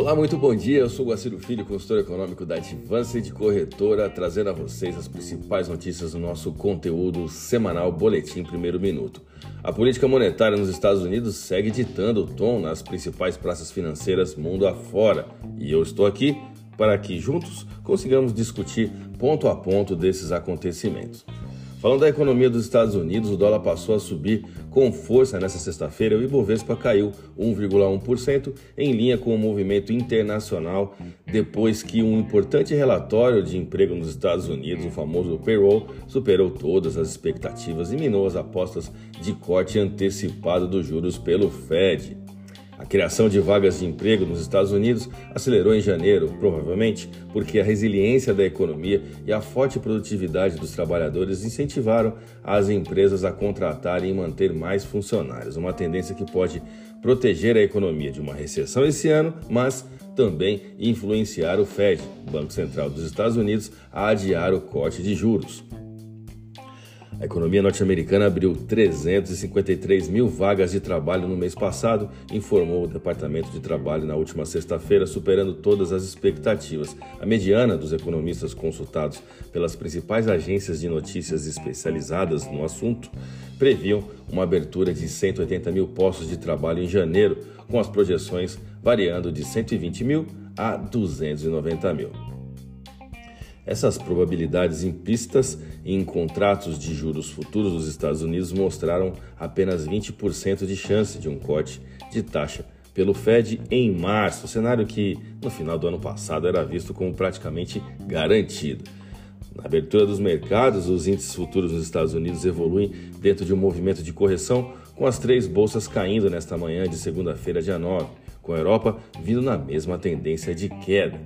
Olá, muito bom dia. Eu sou Guaciro Filho, consultor econômico da Advanced Corretora, trazendo a vocês as principais notícias do nosso conteúdo semanal Boletim Primeiro Minuto. A política monetária nos Estados Unidos segue ditando o tom nas principais praças financeiras mundo afora. E eu estou aqui para que juntos consigamos discutir ponto a ponto desses acontecimentos. Falando da economia dos Estados Unidos, o dólar passou a subir com força nesta sexta-feira. O Ibovespa caiu 1,1% em linha com o movimento internacional depois que um importante relatório de emprego nos Estados Unidos, o famoso payroll, superou todas as expectativas e minou as apostas de corte antecipado dos juros pelo Fed. A criação de vagas de emprego nos Estados Unidos acelerou em janeiro, provavelmente porque a resiliência da economia e a forte produtividade dos trabalhadores incentivaram as empresas a contratarem e manter mais funcionários, uma tendência que pode proteger a economia de uma recessão esse ano, mas também influenciar o Fed, Banco Central dos Estados Unidos, a adiar o corte de juros. A economia norte-americana abriu 353 mil vagas de trabalho no mês passado, informou o Departamento de Trabalho na última sexta-feira, superando todas as expectativas. A mediana dos economistas consultados pelas principais agências de notícias especializadas no assunto previam uma abertura de 180 mil postos de trabalho em janeiro, com as projeções variando de 120 mil a 290 mil. Essas probabilidades implícitas em contratos de juros futuros dos Estados Unidos mostraram apenas 20% de chance de um corte de taxa pelo Fed em março, cenário que no final do ano passado era visto como praticamente garantido. Na abertura dos mercados, os índices futuros nos Estados Unidos evoluem dentro de um movimento de correção, com as três bolsas caindo nesta manhã de segunda-feira, dia 9, com a Europa vindo na mesma tendência de queda.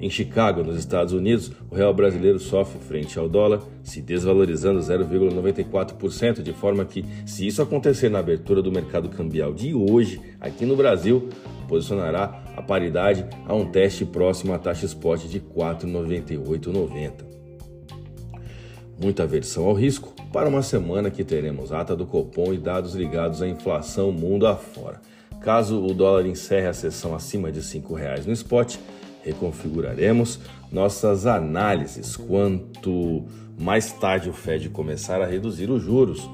Em Chicago, nos Estados Unidos, o real brasileiro sofre frente ao dólar, se desvalorizando 0,94%, de forma que, se isso acontecer na abertura do mercado cambial de hoje, aqui no Brasil, posicionará a paridade a um teste próximo à taxa spot de 4,9890. Muita aversão ao risco para uma semana que teremos ata do Copom e dados ligados à inflação mundo afora. Caso o dólar encerre a sessão acima de R$ 5,00 no spot, reconfiguraremos nossas análises. Quanto mais tarde o Fed começar a reduzir os juros,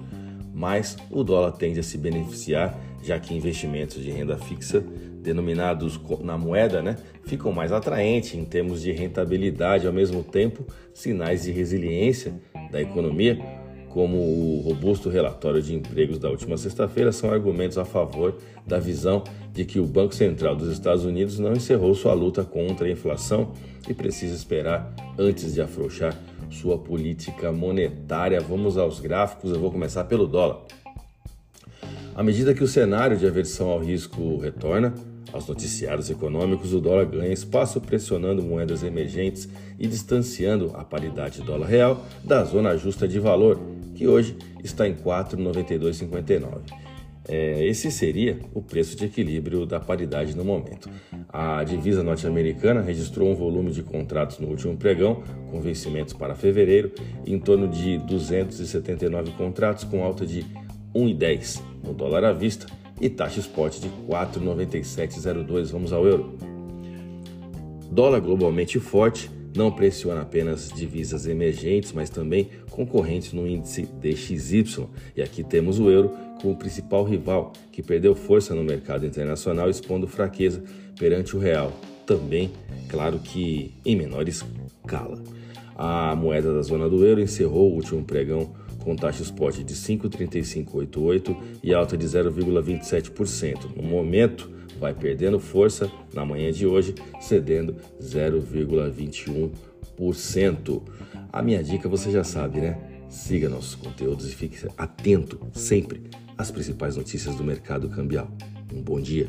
mais o dólar tende a se beneficiar, já que investimentos de renda fixa denominados na moeda, né, ficam mais atraentes em termos de rentabilidade, ao mesmo tempo, sinais de resiliência da economia como o robusto relatório de empregos da última sexta-feira, são argumentos a favor da visão de que o Banco Central dos Estados Unidos não encerrou sua luta contra a inflação e precisa esperar antes de afrouxar sua política monetária. Vamos aos gráficos, eu vou começar pelo dólar. À medida que o cenário de aversão ao risco retorna, aos noticiários econômicos, o dólar ganha espaço pressionando moedas emergentes e distanciando a paridade dólar real da zona justa de valor, que hoje está em 4,9259. É, esse seria o preço de equilíbrio da paridade no momento. A divisa norte-americana registrou um volume de contratos no último pregão, com vencimentos para fevereiro, em torno de 279 contratos, com alta de 1,10 no dólar à vista e taxa spot de 4,9702. Vamos ao euro. Dólar globalmente forte não pressiona apenas divisas emergentes, mas também concorrentes no índice DXY. E aqui temos o euro como principal rival, que perdeu força no mercado internacional, expondo fraqueza perante o real. Também, claro que em menor escala. A moeda da zona do euro encerrou o último pregão com taxa spot de 5,3588 e alta de 0,27%. No momento, vai perdendo força na manhã de hoje, cedendo 0,21%. A minha dica você já sabe, né? Siga nossos conteúdos e fique atento sempre às principais notícias do mercado cambial. Um bom dia.